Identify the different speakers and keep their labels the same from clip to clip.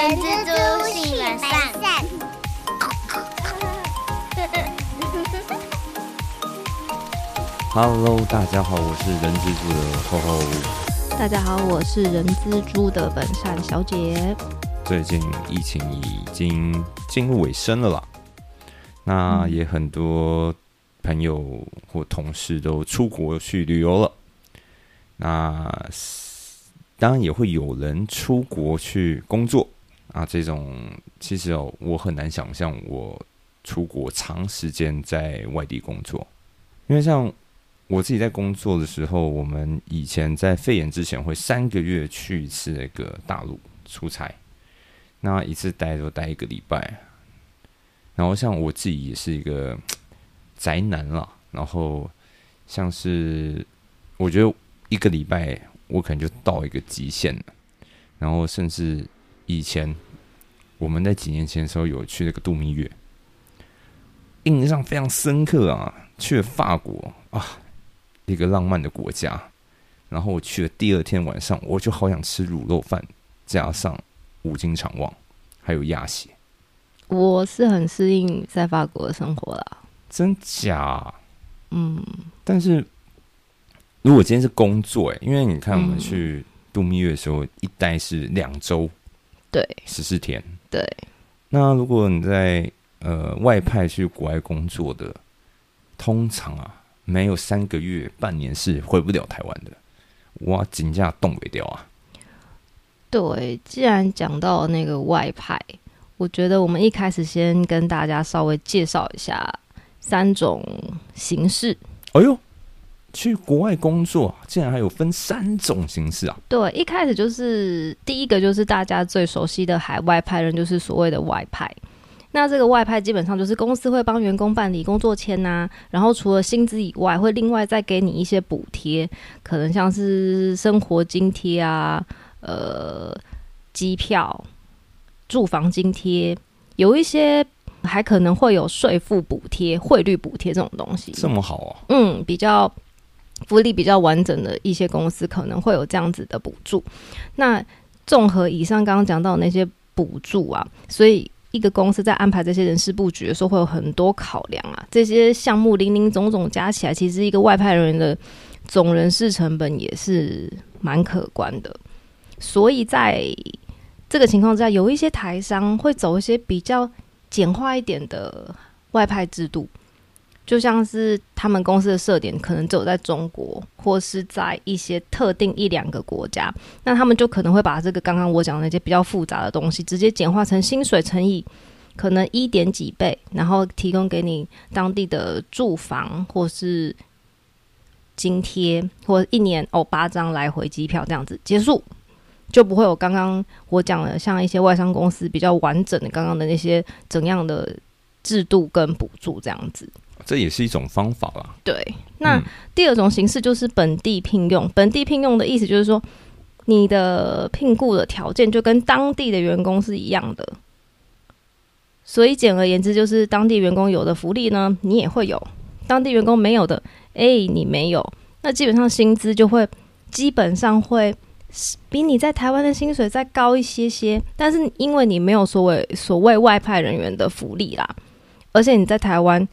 Speaker 1: 人蜘蛛性本善。
Speaker 2: Hello，大家好，我是人蜘蛛的厚厚。
Speaker 3: 大家好，我是人蜘蛛的本善小姐。
Speaker 2: 最近疫情已经进入尾声了啦，那也很多朋友或同事都出国去旅游了。那当然也会有人出国去工作啊，这种其实哦，我很难想象我出国长时间在外地工作，因为像我自己在工作的时候，我们以前在肺炎之前会三个月去一次那个大陆出差，那一次待都待一个礼拜。然后像我自己也是一个宅男啦，然后像是我觉得一个礼拜我可能就到一个极限了，然后甚至以前我们在几年前的时候有去那个度蜜月，印象非常深刻啊，去了法国啊。一个浪漫的国家，然后我去了第二天晚上，我就好想吃卤肉饭，加上五金肠旺，还有鸭血。
Speaker 3: 我是很适应在法国的生活啦，
Speaker 2: 真假？
Speaker 3: 嗯，
Speaker 2: 但是如果今天是工作、欸，因为你看我们去度蜜月的时候，一待是两周，
Speaker 3: 对
Speaker 2: 十四天。
Speaker 3: 对，
Speaker 2: 那如果你在呃外派去国外工作的，通常啊。没有三个月、半年是回不了台湾的，哇，金价冻不掉啊！
Speaker 3: 对，既然讲到那个外派，我觉得我们一开始先跟大家稍微介绍一下三种形式。
Speaker 2: 哎呦，去国外工作竟然还有分三种形式啊！
Speaker 3: 对，一开始就是第一个就是大家最熟悉的海外派人，就是所谓的外派。那这个外派基本上就是公司会帮员工办理工作签呐、啊，然后除了薪资以外，会另外再给你一些补贴，可能像是生活津贴啊、呃机票、住房津贴，有一些还可能会有税负补贴、汇率补贴这种东西。
Speaker 2: 这么好啊？
Speaker 3: 嗯，比较福利比较完整的一些公司可能会有这样子的补助。那综合以上刚刚讲到那些补助啊，所以。一个公司在安排这些人事布局的时候，会有很多考量啊。这些项目零零总总加起来，其实一个外派人员的总人事成本也是蛮可观的。所以在这个情况之下，有一些台商会走一些比较简化一点的外派制度，就像是他们公司的设点可能只有在中国，或是在一些特定一两个国家，那他们就可能会把这个刚刚我讲的那些比较复杂的东西，直接简化成薪水乘以可能一点几倍，然后提供给你当地的住房或是津贴，或一年哦八张来回机票这样子结束，就不会有刚刚我讲的像一些外商公司比较完整的刚刚的那些怎样的制度跟补助这样子。
Speaker 2: 这也是一种方法啦。
Speaker 3: 对，那、嗯、第二种形式就是本地聘用。本地聘用的意思就是说，你的聘雇的条件就跟当地的员工是一样的。所以简而言之，就是当地员工有的福利呢，你也会有；当地员工没有的，哎、欸，你没有。那基本上薪资就会基本上会比你在台湾的薪水再高一些些。但是因为你没有所谓所谓外派人员的福利啦，而且你在台湾。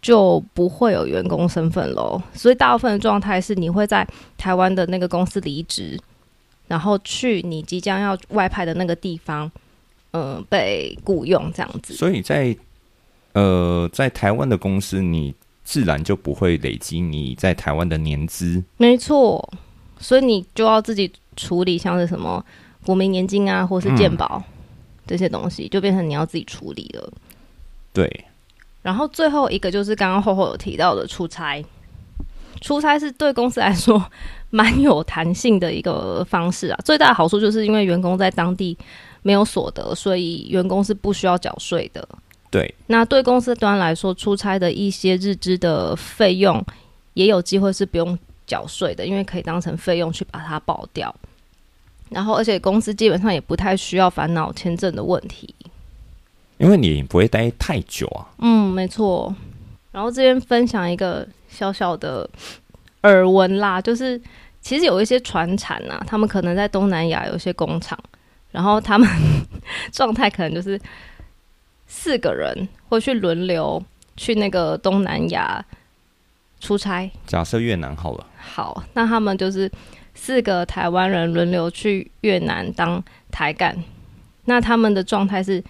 Speaker 3: 就不会有员工身份喽，所以大部分的状态是你会在台湾的那个公司离职，然后去你即将要外派的那个地方，嗯、呃，被雇佣这样子。
Speaker 2: 所以在呃，在台湾的公司，你自然就不会累积你在台湾的年资。
Speaker 3: 没错，所以你就要自己处理，像是什么国民年金啊，或是健保、嗯、这些东西，就变成你要自己处理了。
Speaker 2: 对。
Speaker 3: 然后最后一个就是刚刚厚厚有提到的出差，出差是对公司来说蛮有弹性的一个方式啊。最大的好处就是因为员工在当地没有所得，所以员工是不需要缴税的。
Speaker 2: 对，
Speaker 3: 那对公司端来说，出差的一些日资的费用也有机会是不用缴税的，因为可以当成费用去把它报掉。然后，而且公司基本上也不太需要烦恼签证的问题。
Speaker 2: 因为你不会待太久啊。
Speaker 3: 嗯，没错。然后这边分享一个小小的耳闻啦，就是其实有一些船产啊，他们可能在东南亚有一些工厂，然后他们 状态可能就是四个人会去轮流去那个东南亚出差。
Speaker 2: 假设越南好了，
Speaker 3: 好，那他们就是四个台湾人轮流去越南当台干。那他们的状态是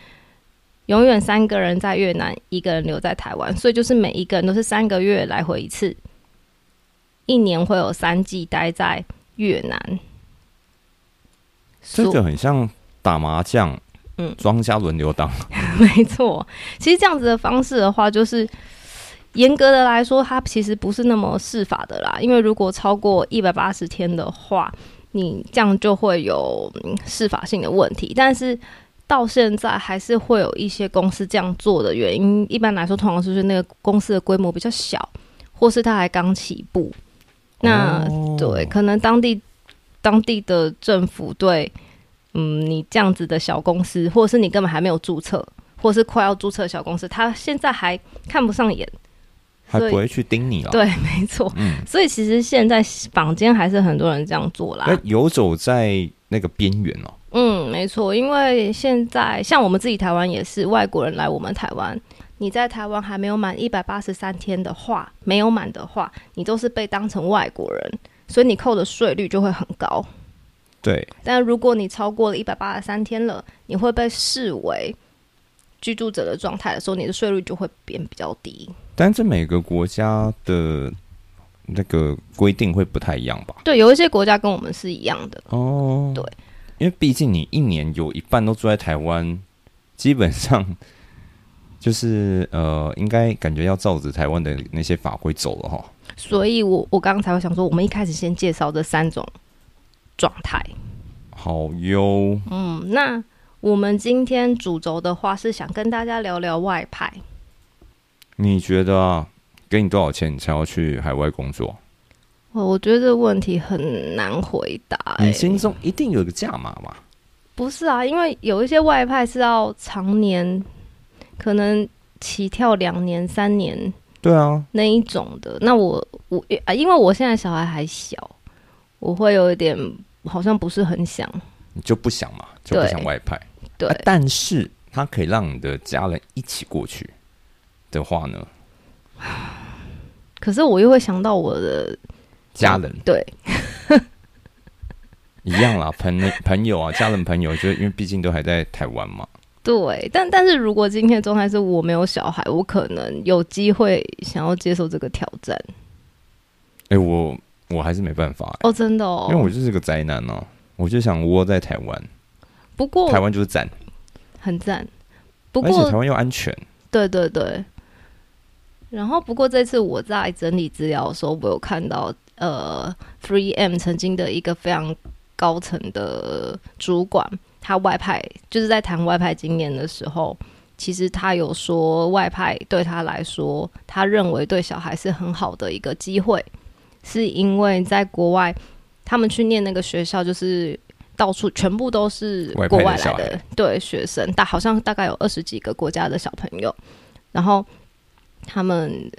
Speaker 3: 永远三个人在越南，一个人留在台湾，所以就是每一个人都是三个月来回一次，一年会有三季待在越南。
Speaker 2: 这个很像打麻将，
Speaker 3: 嗯
Speaker 2: 庄家轮流当，
Speaker 3: 没错，其实这样子的方式的话，就是严格的来说，它其实不是那么适法的啦。因为如果超过一百八十天的话，你这样就会有嗯适法性的问题。但是到现在还是会有一些公司这样做的原因，一般来说，通常是那个公司的规模比较小，或是它还刚起步。那、
Speaker 2: 哦
Speaker 3: 对，可能当地当地的政府对，嗯，你这样子的小公司，或者是你根本还没有注册，或是快要注册的小公司，他现在还看不上眼。
Speaker 2: 还不会去盯你了。
Speaker 3: 对，没错。
Speaker 2: 嗯，
Speaker 3: 所以其实现在坊间还是很多人这样做啦。
Speaker 2: 那游走在那个边缘哦。
Speaker 3: 嗯，没错，因为现在像我们自己台湾也是，外国人来我们台湾，你在台湾还没有满一百八十三天的话，没有满的话，你都是被当成外国人，所以你扣的税率就会很高。
Speaker 2: 对，
Speaker 3: 但如果你超过了一百八十三天了，你会被视为居住者的状态的时候，你的税率就会变比较低。
Speaker 2: 但这每个国家的那个规定会不太一样吧？
Speaker 3: 对，有一些国家跟我们是一样的。
Speaker 2: 哦，
Speaker 3: 对，
Speaker 2: 因为毕竟你一年有一半都住在台湾，基本上就是呃，应该感觉要照着台湾的那些法规走了哈。
Speaker 3: 所以我我刚刚才会想说，我们一开始先介绍这三种状态。
Speaker 2: 好哟，
Speaker 3: 嗯，那我们今天主轴的话是想跟大家聊聊外派。
Speaker 2: 你觉得啊，给你多少钱你才要去海外工作？
Speaker 3: 我我觉得这个问题很难回答、欸。
Speaker 2: 你心中一定有个价码嘛？
Speaker 3: 不是啊，因为有一些外派是要常年，可能起跳两年、三年
Speaker 2: 对啊，
Speaker 3: 那一种的。那我我啊，因为我现在小孩还小，我会有一点好像不是很想。
Speaker 2: 你就不想嘛，就不想外派。
Speaker 3: 对，
Speaker 2: 啊但是它可以让你的家人一起过去的话呢，
Speaker 3: 可是我又会想到我的
Speaker 2: 家人
Speaker 3: 对
Speaker 2: 一样啦，朋友朋友啊，家人朋友，就因为毕竟都还在台湾嘛。
Speaker 3: 对，但但是如果今天的状态是我没有小孩，我可能有机会想要接受这个挑战。
Speaker 2: 哎、我我还是没办法、欸
Speaker 3: 哦，真的哦，
Speaker 2: 因为我就是个宅男哦、我就想窝在台湾，
Speaker 3: 不过
Speaker 2: 台湾就是赞，
Speaker 3: 很赞。不
Speaker 2: 而且台
Speaker 3: 过
Speaker 2: 湾又安全。
Speaker 3: 对对对，然后不过这次我在整理资料的时候，我有看到呃，Three M 曾经的一个非常高层的主管，他外派就是在谈外派经验的时候，其实他有说外派对他来说，他认为对小孩是很好的一个机会，是因为在国外他们去念那个学校就是。到处全部都是
Speaker 2: 外
Speaker 3: 国外来的，对学生，大好像大概有二十几个国家的小朋友，然后他们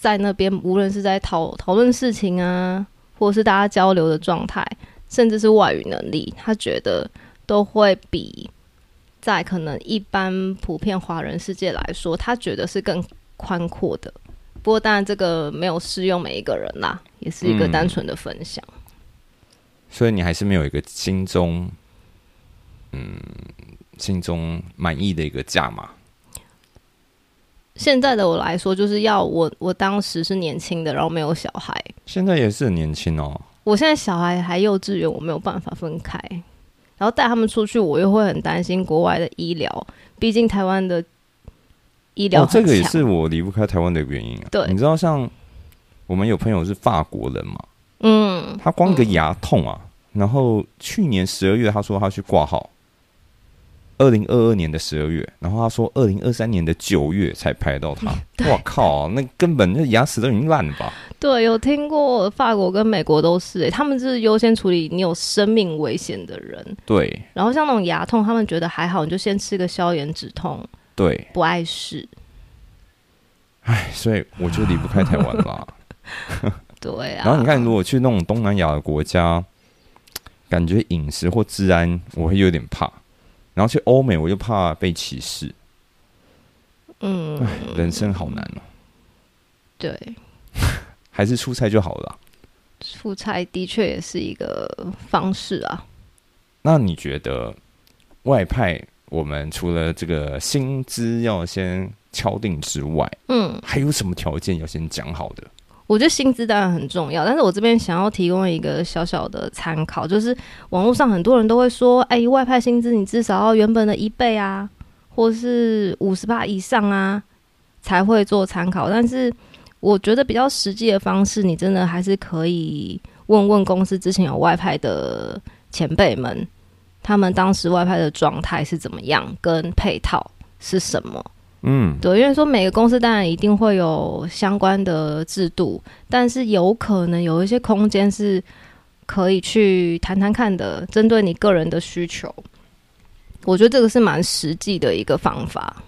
Speaker 3: 在那边，无论是在讨讨论事情啊，或者是大家交流的状态，甚至是外语能力，他觉得都会比在可能一般普遍华人世界来说，他觉得是更宽阔的。不过当然，这个没有适用每一个人啦，也是一个单纯的分享。
Speaker 2: 所以你还是没有一个心中，嗯，心中满意的一个价码。
Speaker 3: 现在的我来说，就是要我我当时是年轻的，然后没有小孩，
Speaker 2: 现在也是很年轻哦，
Speaker 3: 我现在小孩还幼稚园，我没有办法分开，然后带他们出去，我又会很担心国外的医疗，毕竟台湾的医疗
Speaker 2: 哦，这个也是我离不开台湾的原因啊。
Speaker 3: 对。
Speaker 2: 你知道像我们有朋友是法国人嘛，
Speaker 3: 嗯，
Speaker 2: 他光一个牙痛啊，然后去年十二月他说他去挂号，二零二二年的十二月，然后他说二零二三年的九月才拍到他。我靠，那根本那牙齿都已经烂了吧？
Speaker 3: 对，有听过法国跟美国都是、欸，他们就是优先处理你有生命危险的人，
Speaker 2: 对
Speaker 3: 然后像那种牙痛，他们觉得还好，你就先吃个消炎止痛，
Speaker 2: 对，
Speaker 3: 不碍事。
Speaker 2: 唉，所以我就离不开台湾啦。
Speaker 3: 对啊，
Speaker 2: 然后你看，如果去那种东南亚的国家，感觉饮食或治安我会有点怕。然后去欧美我又怕被歧视，
Speaker 3: 嗯，
Speaker 2: 人生好难哦、
Speaker 3: 对，
Speaker 2: 还是出差就好了啦。
Speaker 3: 出差的确也是一个方式啊。
Speaker 2: 那你觉得外派，我们除了这个薪资要先敲定之外，
Speaker 3: 嗯，
Speaker 2: 还有什么条件要先讲好的？
Speaker 3: 我觉得薪资当然很重要，但是我这边想要提供一个小小的参考，就是网络上很多人都会说，哎，外派薪资你至少要原本的一倍啊，或是五十趴以上啊，才会做参考。但是我觉得比较实际的方式，你真的还是可以问问公司之前有外派的前辈们，他们当时外派的状态是怎么样，跟配套是什么。
Speaker 2: 嗯，
Speaker 3: 对，因为说每个公司当然一定会有相关的制度，但是有可能有一些空间是可以去谈谈看的，针对你个人的需求，我觉得这个是蛮实际的一个方法。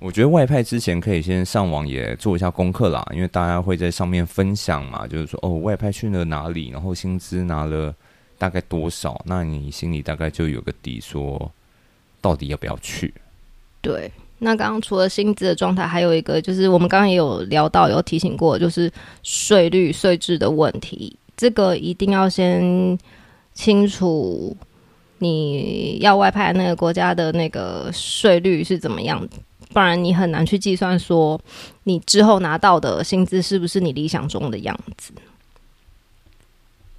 Speaker 2: 我觉得外派之前可以先上网也做一下功课啦，因为大家会在上面分享嘛，就是说哦，外派去了哪里，然后薪资拿了大概多少，那你心里大概就有个底，说到底要不要去。
Speaker 3: 对，那刚刚除了薪资的状态，还有一个就是我们刚刚也有聊到，有提醒过，就是税率、税制的问题，这个一定要先清楚你要外派那个国家的那个税率是怎么样，不然你很难去计算说你之后拿到的薪资是不是你理想中的样子。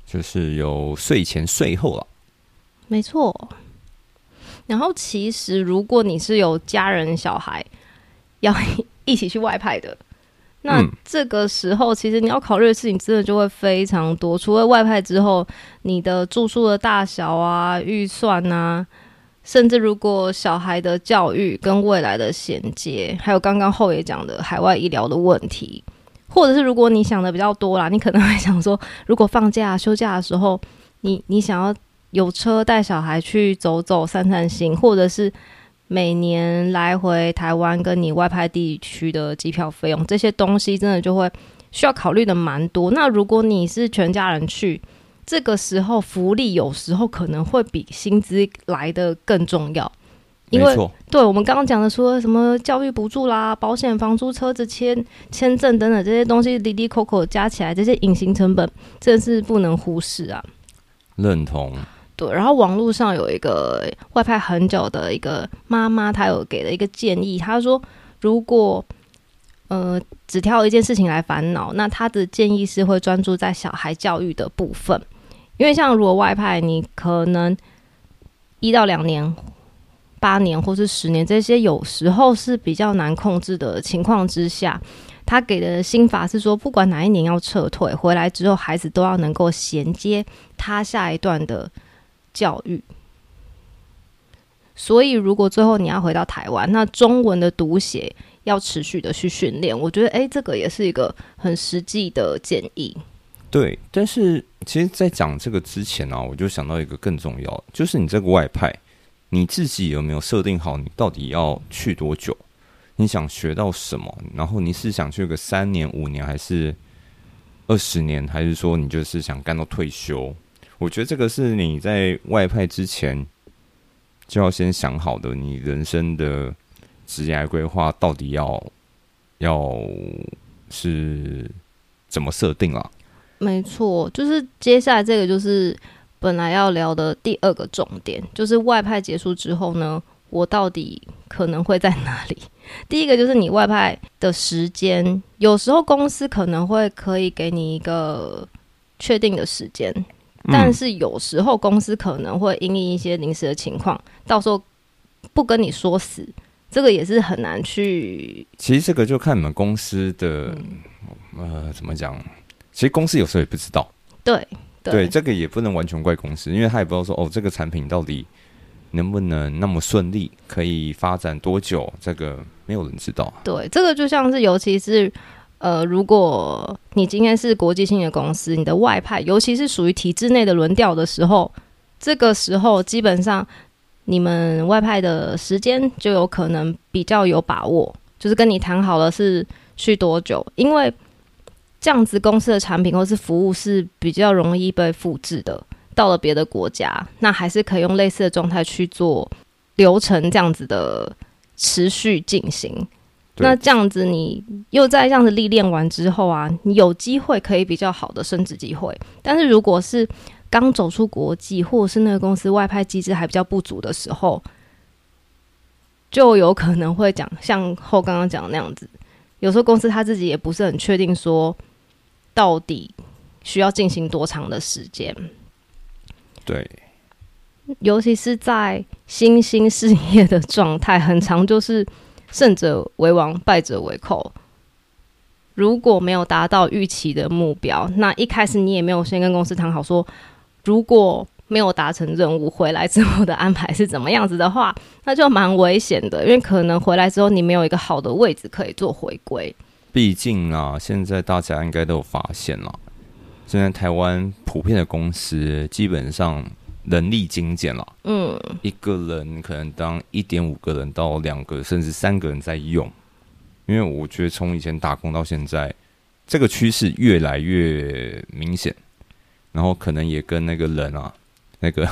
Speaker 2: 就是有税前税后了，
Speaker 3: 没错。然后其实如果你是有家人小孩要 一起去外派的，那
Speaker 2: 嗯
Speaker 3: 这个时候其实你要考虑的事情真的就会非常多。除了外派之后，你的住宿的大小啊、预算啊，甚至如果小孩的教育跟未来的衔接，还有刚刚后也讲的海外医疗的问题，或者是如果你想的比较多啦，你可能会想说，如果放假休假的时候，你你想要有车带小孩去走走散散心，或者是每年来回台湾跟你外派地区的机票费用，这些东西真的就会需要考虑的蛮多。那如果你是全家人去，这个时候福利有时候可能会比薪资来的更重要，因为对我们刚刚讲的说什么教育补助啦、保险、房租、车子签、签证等等这些东西，滴滴扣扣加起来，这些隐形成本真的是不能忽视啊。
Speaker 2: 认同。
Speaker 3: 对，然后网络上有一个外派很久的一个妈妈，她有给了一个建议，她说如果呃只挑一件事情来烦恼，那她的建议是会专注在小孩教育的部分，因为像如果外派，你可能一到两年。八年或是十年，这些有时候是比较难控制的情况之下，他给的心法是说，不管哪一年要撤退，回来之后孩子都要能够衔接他下一段的教育。所以，如果最后你要回到台湾，那中文的读写要持续的去训练。我觉得，诶，这个也是一个很实际的建议。
Speaker 2: 对，但是其实，在讲这个之前呢、我就想到一个更重要，就是你这个外派，你自己有没有设定好你到底要去多久？你想学到什么？然后你是想去个三年、五年，还是二十年，还是说你就是想干到退休？我觉得这个是你在外派之前就要先想好的，你人生的职业规划到底要要是怎么设定啦？
Speaker 3: 没错，就是接下来这个就是本来要聊的第二个重点，就是外派结束之后呢，我到底可能会在哪里？第一个就是你外派的时间，有时候公司可能会可以给你一个确定的时间，但是有时候公司可能会因应一些临时的情况，到时候不跟你说死，这个也是很难去。
Speaker 2: 其实这个就看你们公司的、呃怎么讲，其实公司有时候也不知道，
Speaker 3: 对
Speaker 2: 对。这个也不能完全怪公司，因为他也不知道说哦这个产品到底能不能那么顺利，可以发展多久，这个没有人知道。
Speaker 3: 对，这个就像是，尤其是呃，如果你今天是国际性的公司，你的外派，尤其是属于体制内的轮调的时候，这个时候基本上你们外派的时间就有可能比较有把握，就是跟你谈好了是去多久，因为这样子公司的产品或是服务是比较容易被复制的。到了别的国家，那还是可以用类似的状态去做流程这样子的持续进行。
Speaker 2: 对
Speaker 3: 那这样子，你又在这样子历练完之后啊，你有机会可以比较好的升职机会。但是如果是刚走出国际，或者是那个公司外派机制还比较不足的时候，就有可能会讲像后刚刚讲的那样子。有时候公司他自己也不是很确定说到底需要进行多长的时间，
Speaker 2: 对，
Speaker 3: 尤其是在新兴事业的状态，很长就是胜者为王，败者为寇。如果没有达到预期的目标，那一开始你也没有先跟公司谈好说，如果没有达成任务，回来之后的安排是怎么样子的话，那就蛮危险的，因为可能回来之后你没有一个好的位置可以做回归。
Speaker 2: 毕竟啊，现在大家应该都有发现了，现在台湾普遍的公司基本上人力精简了，
Speaker 3: 嗯，
Speaker 2: 一个人可能当一点五个人到两个甚至三个人在用，因为我觉得从以前打工到现在，这个趋势越来越明显，然后可能也跟那个人啊，那个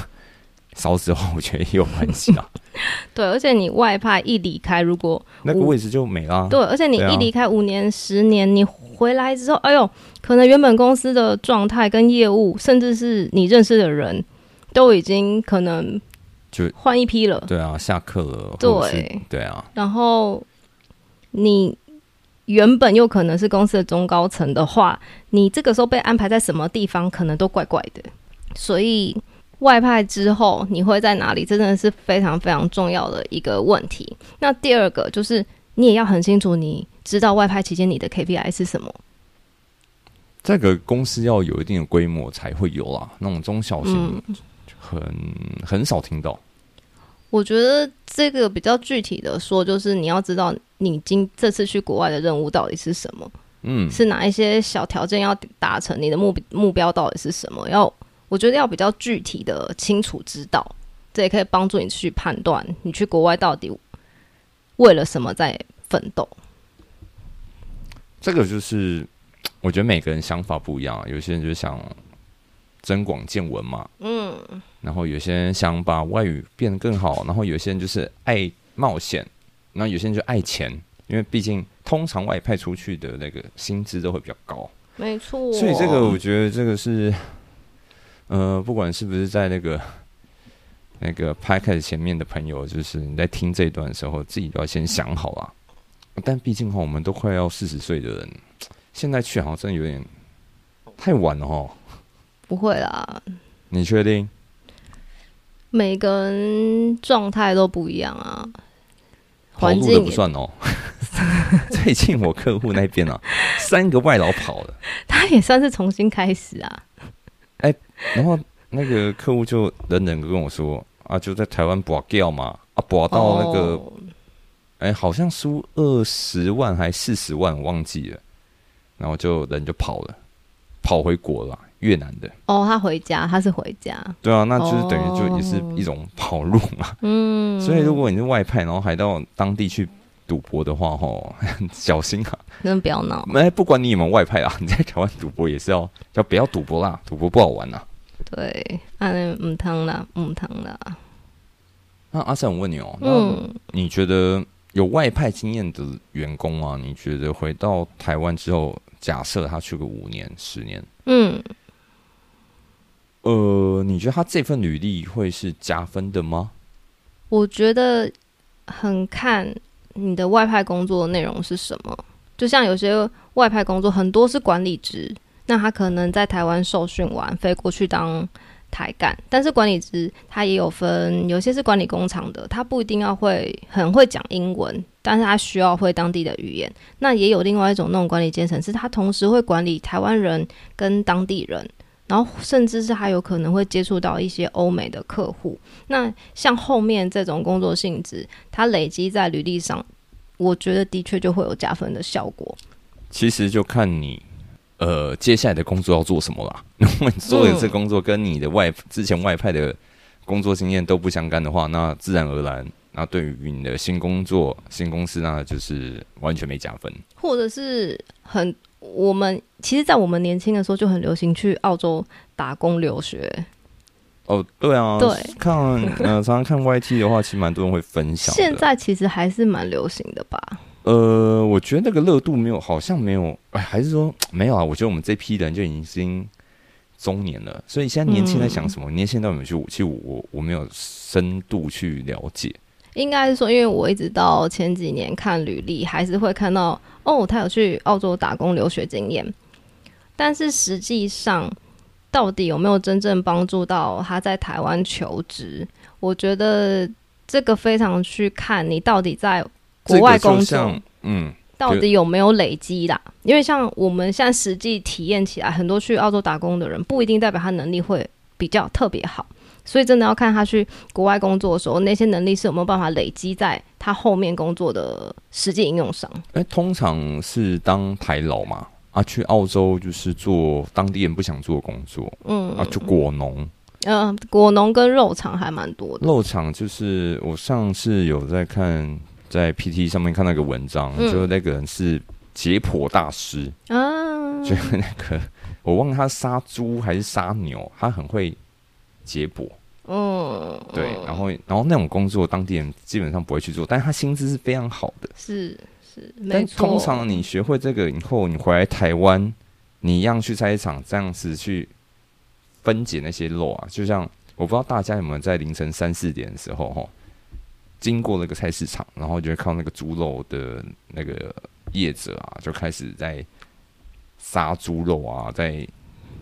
Speaker 2: 少子化，我觉得也有关系啊，
Speaker 3: 对，而且你外派一离开，如果
Speaker 2: 那个位置就没了。
Speaker 3: 对，而且你一离开五年、十年，你回来之后，哎呦，可能原本公司的状态跟业务，甚至是你认识的人，都已经可能
Speaker 2: 就
Speaker 3: 换一批了。
Speaker 2: 对啊，下课了，
Speaker 3: 对
Speaker 2: 对啊，
Speaker 3: 然后你原本又可能是公司的中高层的话，你这个时候被安排在什么地方，可能都怪怪的。所以外派之后你会在哪里，这真的是非常非常重要的一个问题。那第二个就是你也要很清楚，你知道外派期间你的 KPI 是什么。
Speaker 2: 这个公司要有一定的规模才会有啦，那种中小型
Speaker 3: 嗯，
Speaker 2: 很很少听到。
Speaker 3: 我觉得这个比较具体的说，就是你要知道你今这次去国外的任务到底是什么。
Speaker 2: 嗯，
Speaker 3: 是哪一些小条件要达成？你的目目标到底是什么？要我觉得要比较具体的、清楚知道，这也可以帮助你去判断你去国外到底为了什么在奋斗。
Speaker 2: 这个就是我觉得每个人想法不一样啊，有些人就想增广见闻嘛，
Speaker 3: 嗯，
Speaker 2: 然后有些人想把外语变得更好，然后有些人就是爱冒险，然后有些人就爱钱，因为毕竟通常外派出去的那个薪资都会比较高，
Speaker 3: 没错。
Speaker 2: 所以这个我觉得这个是，呃，不管是不是在那个那个拍开始前面的朋友，就是你在听这一段的时候，自己都要先想好啊。但毕竟哈，我们都快要四十岁的人，现在去好像真的有点太晚了哈。
Speaker 3: 不会啦，
Speaker 2: 你确定？
Speaker 3: 每个人状态都不一样啊，环境都
Speaker 2: 不算哦。最近我客户那边啊，三个外劳跑了，
Speaker 3: 他也算是重新开始啊。
Speaker 2: 哎然后那个客户就冷冷的跟我说啊，就在台湾保掉嘛，啊保到那个
Speaker 3: 哦
Speaker 2: 哎、好像输二十万还四十万，我忘记了。然后就人就跑了，跑回国了，越南的。
Speaker 3: 哦，他回家，他是回家。
Speaker 2: 对啊，那就是等于就也是
Speaker 3: 哦
Speaker 2: 一种跑路嘛。
Speaker 3: 嗯，
Speaker 2: 所以如果你是外派，然后还到当地去赌博的话，吼，小心啊！
Speaker 3: 真的不要闹。
Speaker 2: 哎，不管你有没有外派啊，你在台湾赌博也是要要不要赌博啦，赌博不好玩呐。
Speaker 3: 对，啊，唔汤啦，唔汤啦。
Speaker 2: 那阿三，我问你哦，那
Speaker 3: 嗯，
Speaker 2: 你觉得有外派经验的员工啊，你觉得回到台湾之后，假设他去个五年、十年，
Speaker 3: 嗯，
Speaker 2: 呃，你觉得他这份履历会是加分的吗？
Speaker 3: 我觉得很看你的外派工作内容是什么。就像有些外派工作很多是管理职，那他可能在台湾受训完飞过去当台干，但是管理职他也有分，有些是管理工厂的，他不一定要会很会讲英文，但是他需要会当地的语言。那也有另外一种那种管理阶层，是他同时会管理台湾人跟当地人。然后，甚至是还有可能会接触到一些欧美的客户。那像后面这种工作性质，它累积在履历上，我觉得的确就会有加分的效果。
Speaker 2: 其实就看你呃接下来的工作要做什么啦。如果你做的这工作跟你的外之前外派的工作经验都不相干的话，那自然而然，那对于你的新工作、新公司，那就是完全没加分。
Speaker 3: 或者是很我们其实，在我们年轻的时候就很流行去澳洲打工留学。
Speaker 2: 哦，对啊，
Speaker 3: 对，
Speaker 2: 看呃，常常看 YT 的话，其实蛮多人会分享。
Speaker 3: 现在其实还是蛮流行的吧？
Speaker 2: 呃，我觉得那个热度没有，好像没有，哎，还是说没有啊？我觉得我们这批人就已经中年了，所以现在年轻人在想什么？年轻人到底去？其实我我没有深度去了解。
Speaker 3: 应该是说，因为我一直到前几年看履历，还是会看到哦，他有去澳洲打工留学经验，但是实际上到底有没有真正帮助到他在台湾求职？我觉得这个非常去看你到底在国外工作，
Speaker 2: 嗯，
Speaker 3: 到底有没有累积啦？因为像我们现在实际体验起来，很多去澳洲打工的人，不一定代表他能力会比较特别好。所以真的要看他去国外工作的时候，那些能力是有没有办法累积在他后面工作的实际应用上。
Speaker 2: 哎，通常是当台老嘛，啊，去澳洲就是做当地人不想做的工作，嗯，啊，就果农，
Speaker 3: 嗯，果农跟肉厂还蛮多的。
Speaker 2: 肉厂就是我上次有在看，在 PT 上面看到一个文章，就是那个人是解剖大师啊，就那个我忘了他杀猪还是杀牛，他很会。解剖，嗯，对，然后，然后那种工作，当地人基本上不会去做，但是他薪资是非常好的，
Speaker 3: 是是，
Speaker 2: 但通常你学会这个以后，你回来台湾，你一样去菜市场这样子去分解那些肉啊，就像我不知道大家有没有在凌晨三四点的时候哈，经过那个菜市场，然后就会看到那个猪肉的那个叶子啊，就开始在杀猪肉啊，在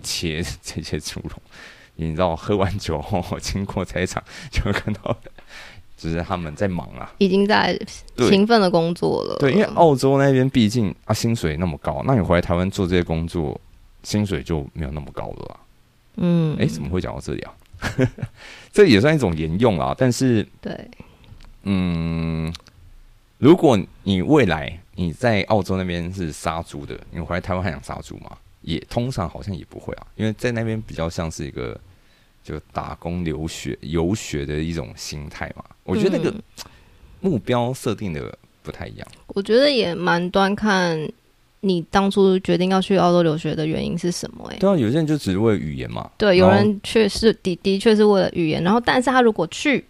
Speaker 2: 切 这些猪肉。你知道，喝完酒后经过菜场，就会看到，就是他们在忙啊，
Speaker 3: 已经在勤奋的工作了。
Speaker 2: 对，因为澳洲那边毕竟啊薪水那么高，那你回来台湾做这些工作，薪水就没有那么高了啦。嗯，哎，怎么会讲到这里啊？这也算一种沿用啊。但是，
Speaker 3: 对，
Speaker 2: 嗯，如果你未来你在澳洲那边是杀猪的，你回来台湾还想杀猪吗？也通常好像也不会啊，因为在那边比较像是一个。就打工留学游学的一种心态嘛，我觉得那个目标设定的不太一样。
Speaker 3: 我觉得也蛮端看你当初决定要去澳洲留学的原因是什么？哎，
Speaker 2: 对啊，有些人就只是为了语言嘛。
Speaker 3: 对，有人确实的的确是为了语言，然后但是他如果去，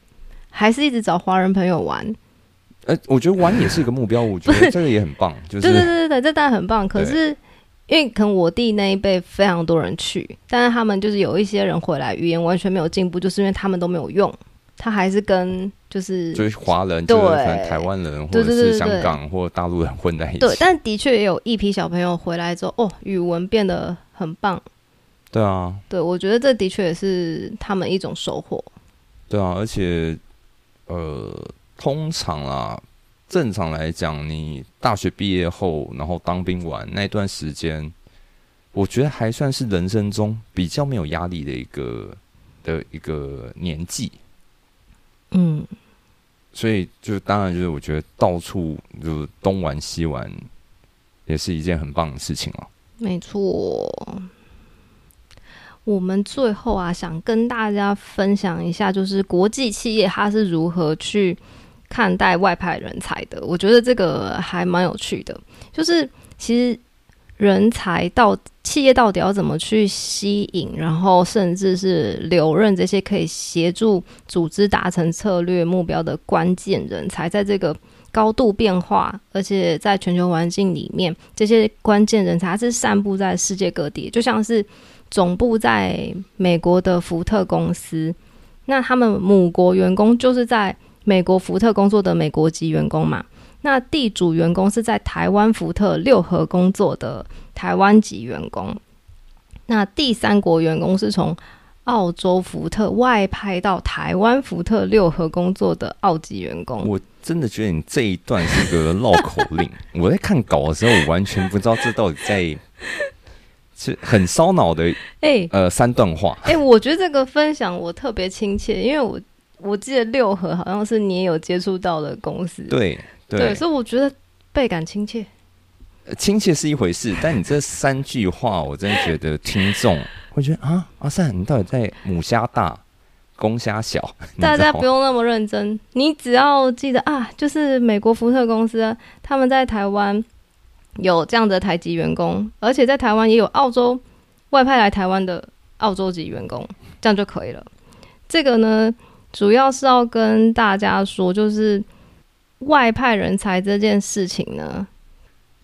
Speaker 3: 还是一直找华人朋友玩。
Speaker 2: 呃，我觉得玩也是一个目标，我觉得这个也很棒。就是对
Speaker 3: 对对对，这当然很棒。可是。因为可能我弟那一辈非常多人去，但是他们就是有一些人回来，语言完全没有进步，就是因为他们都没有用，他还是跟就是
Speaker 2: 就是华人，对台湾人或者是香港或大陆人混在一起。
Speaker 3: 对，但的确也有一批小朋友回来之后，哦，语文变得很棒。
Speaker 2: 对啊，
Speaker 3: 对，我觉得这的确也是他们一种收获。
Speaker 2: 对啊，而且呃，通常啊。正常来讲，你大学毕业后，然后当兵完那段时间，我觉得还算是人生中比较没有压力的一个的一个年纪。嗯，所以就当然就是我觉得到处就东玩西玩，也是一件很棒的事情了。
Speaker 3: 没错，我们最后啊，想跟大家分享一下，就是国际企业它是如何去。看待外派人才的，我觉得这个还蛮有趣的。就是其实人才到企业到底要怎么去吸引，然后甚至是留任这些可以协助组织达成策略目标的关键人才，在这个高度变化，而且在全球环境里面，这些关键人才是散布在世界各地。就像是总部在美国的福特公司，那他们母国员工就是在。美国福特工作的美国籍员工嘛，那地主员工是在台湾福特六合工作的台湾籍员工，那第三国员工是从澳洲福特外派到台湾福特六合工作的澳籍员工。
Speaker 2: 我真的觉得你这一段是个绕口令。我在看稿的时候，我完全不知道这到底在 是很烧脑的。哎，呃，三段话。
Speaker 3: 哎，我觉得这个分享我特别亲切，因为我。我记得六合好像是你也有接触到的公司，
Speaker 2: 对
Speaker 3: 对，所以我觉得倍感亲切。
Speaker 2: 亲切是一回事，但你这三句话，我真的觉得听众 会觉得啊，阿善，你到底在母虾大，公虾小？
Speaker 3: 大家不用那么认真，你只要记得啊，就是美国福特公司，他们在台湾有这样的台籍员工，而且在台湾也有澳洲外派来台湾的澳洲籍员工，这样就可以了。这个呢，主要是要跟大家说，就是外派人才这件事情呢。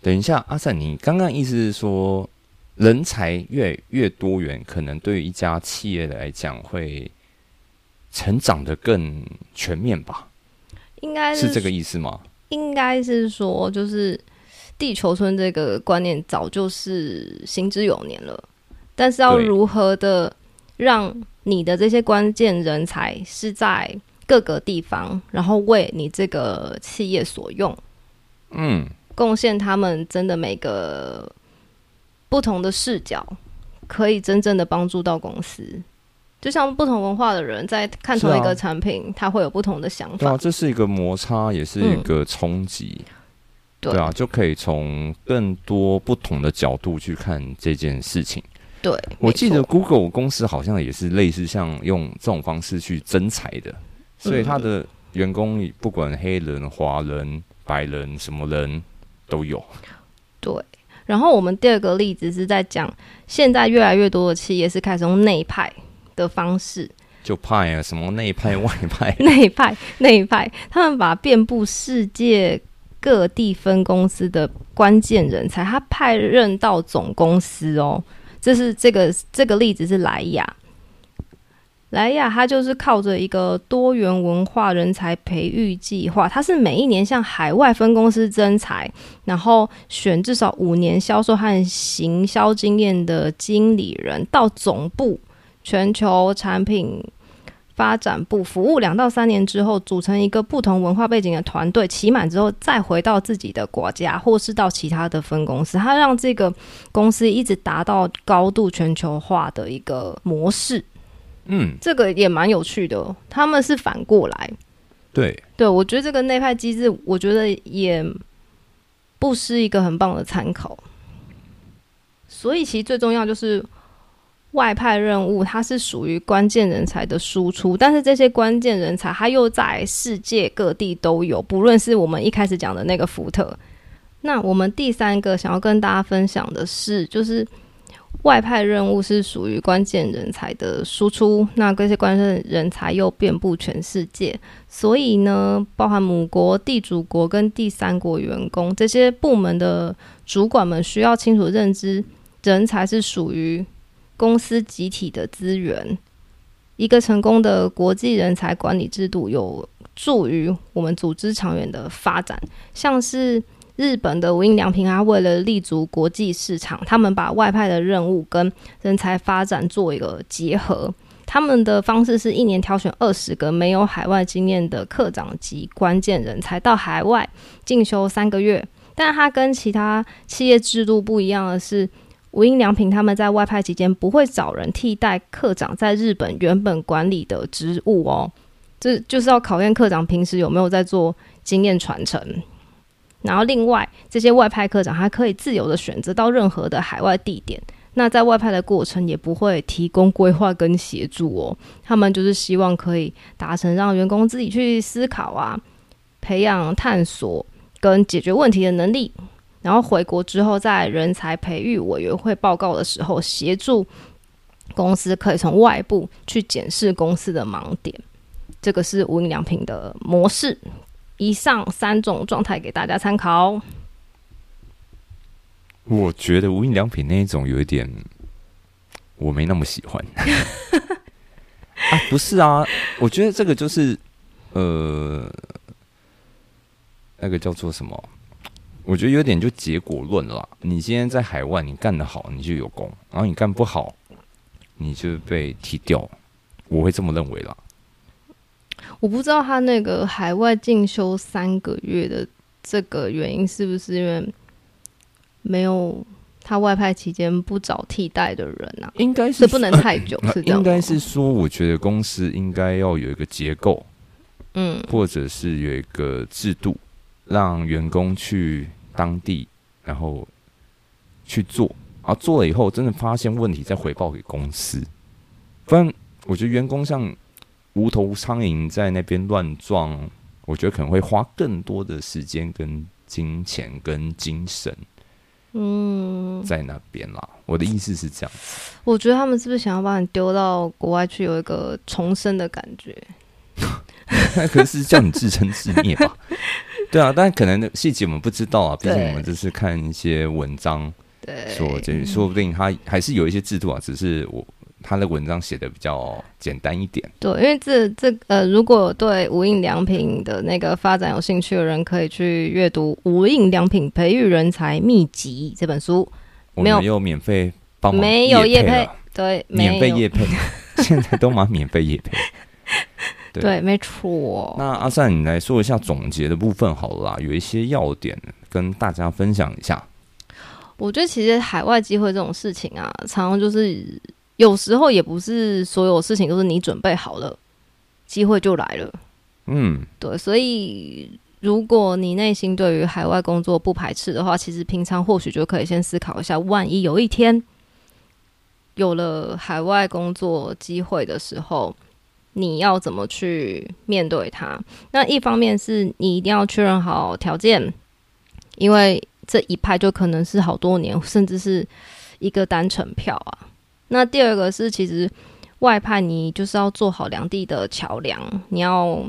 Speaker 2: 等一下，阿善，你刚刚意思是说，人才越越多元，可能对于一家企业来讲，会成长的更全面吧？
Speaker 3: 应该
Speaker 2: 是这个意思吗？
Speaker 3: 应该是说，就是地球村这个观念早就是行之有年了，但是要如何的让你的这些关键人才是在各个地方，然后为你这个企业所用，
Speaker 2: 嗯，
Speaker 3: 贡献他们真的每个不同的视角，可以真正的帮助到公司。就像不同文化的人在看同一个产品，他会有不同的想法。
Speaker 2: 这是一个摩擦，也是一个冲击。对啊，就可以从更多不同的角度去看这件事情。
Speaker 3: 对，
Speaker 2: 我记得 Google 公司好像也是类似像用这种方式去增财的，所以他的员工不管黑人、华人、白人，什么人都有。
Speaker 3: 对。然后我们第二个例子是在讲，现在越来越多的企业是开始用内派。的方式
Speaker 2: 就派啊，什么内派外派，
Speaker 3: 内派内派，他们把遍布世界各地分公司的关键人才，他派任到总公司哦。这是这个这个例子是莱雅，莱雅它就是靠着一个多元文化人才培育计划，它是每一年向海外分公司增才，然后选至少五年销售和行销经验的经理人到总部。全球产品发展部服务两到三年之后，组成一个不同文化背景的团队，期满之后再回到自己的国家，或是到其他的分公司。他让这个公司一直达到高度全球化的一个模式。
Speaker 2: 嗯，
Speaker 3: 这个也蛮有趣的。他们是反过来，
Speaker 2: 对
Speaker 3: 对，我觉得这个内派机制，我觉得也不失一个很棒的参考。所以，其实最重要就是。外派任务，它是属于关键人才的输出，但是这些关键人才，它又在世界各地都有，不论是我们一开始讲的那个福特。那我们第三个想要跟大家分享的是，就是外派任务是属于关键人才的输出，那这些关键人才又遍布全世界，所以呢，包含母国、地主国跟第三国员工这些部门的主管们，需要清楚认知，人才是属于。公司集体的资源，一个成功的国际人才管理制度有助于我们组织长远的发展。像是日本的无印良品，它为了立足国际市场，他们把外派的任务跟人才发展做一个结合。他们的方式是一年挑选二十个没有海外经验的科长级关键人才到海外进修三个月。但它跟其他企业制度不一样的是。无印良品他们在外派期间不会找人替代科长在日本原本管理的职务哦，这就是要考验科长平时有没有在做经验传承。然后另外这些外派科长还可以自由的选择到任何的海外地点，那在外派的过程也不会提供规划跟协助哦，他们就是希望可以达成让员工自己去思考啊，培养探索跟解决问题的能力。然后回国之后，在人才培育委员会报告的时候，协助公司可以从外部去检视公司的盲点。这个是无印良品的模式。以上三种状态给大家参考。
Speaker 2: 我觉得无印良品那一种有一点，我没那么喜欢。啊，不是啊，我觉得这个就是呃，那个叫做什么？我觉得有点就结果论了。你今天在海外，你干得好，你就有功；然后你干不好，你就被踢掉。我会这么认为啦。
Speaker 3: 我不知道他那个海外进修三个月的这个原因是不是因为没有他外派期间不找替代的人啊？
Speaker 2: 应该是
Speaker 3: 不能太久，是这样。
Speaker 2: 应该是说，我觉得公司应该要有一个结构，
Speaker 3: 嗯，
Speaker 2: 或者是有一个制度，让员工去。当地，然后去做，啊，做了以后真的发现问题，再回报给公司。不然，我觉得员工像无头苍蝇在那边乱撞，我觉得可能会花更多的时间、跟金钱、跟精神。
Speaker 3: 嗯，
Speaker 2: 在那边啦。我的意思是这样，
Speaker 3: 我觉得他们是不是想要把你丢到国外去，有一个重生的感觉？
Speaker 2: 可是叫你自生自灭吧？对啊，但可能细节我们不知道啊，毕竟我们只是看一些文章
Speaker 3: 对，
Speaker 2: 说，这说不定他还是有一些制度啊，只是我他的文章写的比较简单一点。
Speaker 3: 对，因为这这呃，如果对无印良品的那个发展有兴趣的人，可以去阅读《无印良品培育人才秘籍》这本书。没有
Speaker 2: 免费帮忙
Speaker 3: 没有业配对，
Speaker 2: 免费业配，现在都忙免费业配。对
Speaker 3: 对，没错。
Speaker 2: 那阿善，你来说一下总结的部分好了啦，有一些要点跟大家分享一下。
Speaker 3: 我觉得其实海外机会这种事情啊，常常就是有时候也不是所有事情都是你准备好了，机会就来了。
Speaker 2: 嗯，
Speaker 3: 对，所以如果你内心对于海外工作不排斥的话，其实平常或许就可以先思考一下，万一有一天有了海外工作机会的时候，你要怎么去面对它？那一方面是你一定要确认好条件，因为这一派就可能是好多年，甚至是一个单程票啊。那第二个是，其实外派你就是要做好两地的桥梁，你要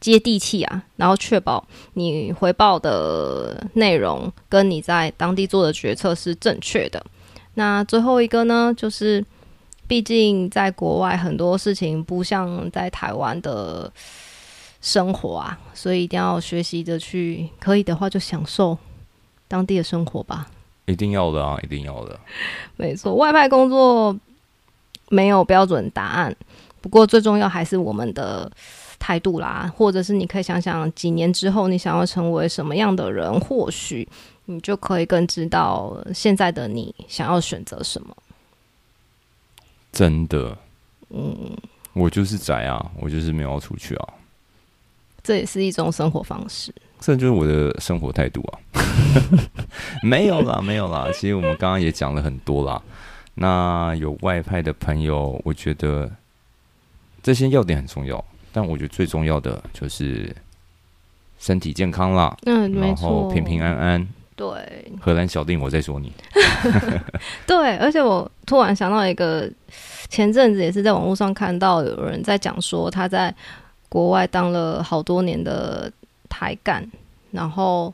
Speaker 3: 接地气啊，然后确保你回报的内容跟你在当地做的决策是正确的。那最后一个呢，就是毕竟在国外很多事情不像在台湾的生活啊，所以一定要学习着去，可以的话就享受当地的生活吧。
Speaker 2: 一定要的啊，一定要的。
Speaker 3: 没错，外派工作没有标准答案，不过最重要还是我们的态度啦，或者是你可以想想几年之后你想要成为什么样的人，或许你就可以更知道现在的你想要选择什么。
Speaker 2: 真的，
Speaker 3: 嗯，
Speaker 2: 我就是宅啊，我就是没有要出去啊，
Speaker 3: 这也是一种生活方式。
Speaker 2: 这就是我的生活态度啊。没有啦，没有啦。其实我们刚刚也讲了很多啦。那有外派的朋友，我觉得这些要点很重要，但我觉得最重要的就是身体健康啦，
Speaker 3: 嗯，没
Speaker 2: 然后，平平安安。
Speaker 3: 对
Speaker 2: 荷兰小弟，我在说你。
Speaker 3: 对，而且我突然想到一个，前阵子也是在网络上看到有人在讲说他在国外当了好多年的台干，然后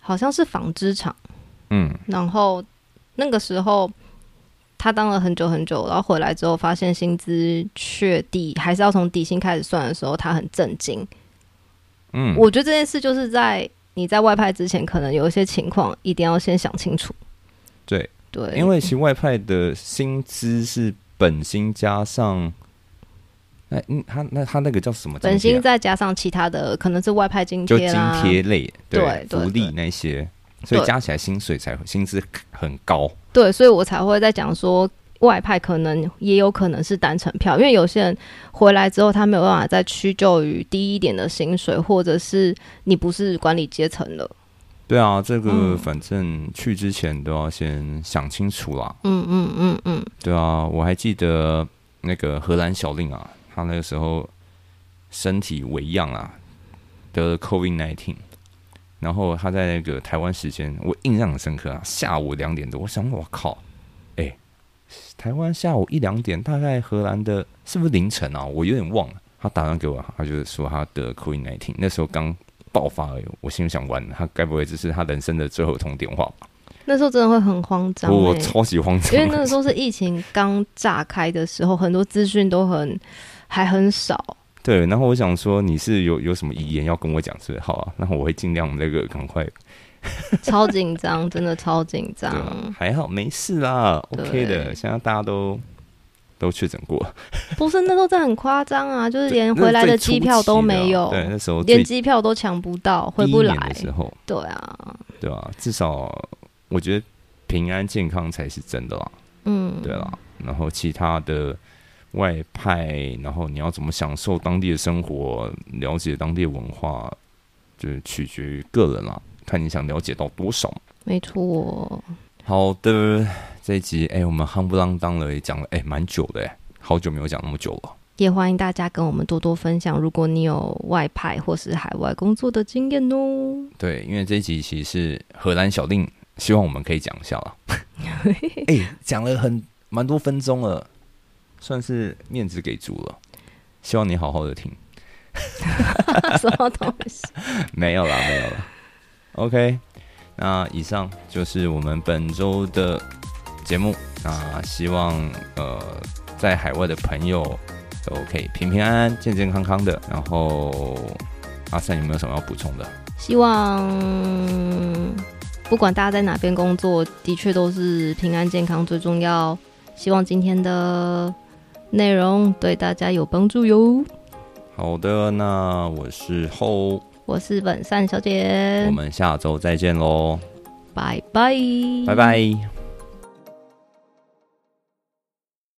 Speaker 3: 好像是纺织厂，
Speaker 2: 嗯，
Speaker 3: 然后那个时候他当了很久很久，然后回来之后发现薪资确底还是要从底薪开始算的时候，他很震惊。
Speaker 2: 嗯，
Speaker 3: 我觉得这件事就是在你在外派之前，可能有一些情况一定要先想清楚。
Speaker 2: 对
Speaker 3: 对，
Speaker 2: 因为其实外派的薪资是本薪加上，哎，嗯，他那他那个叫什么啊？
Speaker 3: 本薪再加上其他的，可能是外派津
Speaker 2: 就津
Speaker 3: 贴
Speaker 2: 类，
Speaker 3: 对对
Speaker 2: 福利那些，所以加起来薪水才会薪资很高。
Speaker 3: 对，所以我才会在讲说。外派可能也有可能是单程票，因为有些人回来之后，他没有办法再屈就于低一点的薪水，或者是你不是管理阶层了。
Speaker 2: 对啊，这个
Speaker 3: 嗯
Speaker 2: 反正去之前都要先想清楚啦。
Speaker 3: 嗯嗯嗯嗯，
Speaker 2: 对啊，我还记得那个荷兰小令啊，他那个时候身体为恙啊，得了 COVID nineteen，然后他在那个台湾时间，我印象很深刻啊，下午两点多，我想我靠，哎、台湾下午一两点，大概荷兰的是不是凌晨啊？我有点忘了。他打电话给我，他就是说他得 COVID nineteen，那时候刚爆发而已。我心里想，完了，他该不会这是他人生的最后一通电话吧？
Speaker 3: 那时候真的会很慌张、欸，
Speaker 2: 我超级慌张，
Speaker 3: 因为那个时候是疫情刚炸开的时候，很多资讯都很还很少。
Speaker 2: 对，然后我想说你是有有什么遗言要跟我讲，是是好啊？那我会尽量那个赶快，
Speaker 3: 超紧张，真的超紧张。
Speaker 2: 还好没事啦，OK 的。
Speaker 3: 对
Speaker 2: 现在大家都都确诊过，
Speaker 3: 不是，那时候真的很夸张啊，就是连回来的机票都没有，
Speaker 2: 对，那时候
Speaker 3: 连
Speaker 2: 最
Speaker 3: 机票都抢不到，回不来
Speaker 2: 的。时候，
Speaker 3: 对啊，
Speaker 2: 对啊，至少我觉得平安健康才是真的啦，
Speaker 3: 嗯，
Speaker 2: 对啦。然后其他的外派，然后你要怎么享受当地的生活，了解当地的文化，就是取决于个人啦，看你想了解到多少。
Speaker 3: 没错。
Speaker 2: 好的，这一集哎、我们夯不啷当了，也讲了哎，蛮、久的哎，好久没有讲那么久了。
Speaker 3: 也欢迎大家跟我们多多分享，如果你有外派或是海外工作的经验哦。
Speaker 2: 对，因为这一集其实是荷兰小令，希望我们可以讲一下了。哎、讲了很蛮多分钟了，算是面子给足了。希望你好好的听。
Speaker 3: 什么东西？
Speaker 2: 没有啦，没有啦。OK，那以上就是我们本周的节目。那希望呃，在海外的朋友都可以平平安安、健健康康的。然后，阿三有没有什么要补充的？
Speaker 3: 希望不管大家在哪边工作，的确都是平安健康最重要。希望今天的内容对大家有帮助哟。
Speaker 2: 好的，那我是后，
Speaker 3: 我是本善小姐。
Speaker 2: 我，们下周再见喽，
Speaker 3: 拜拜，
Speaker 2: 拜拜。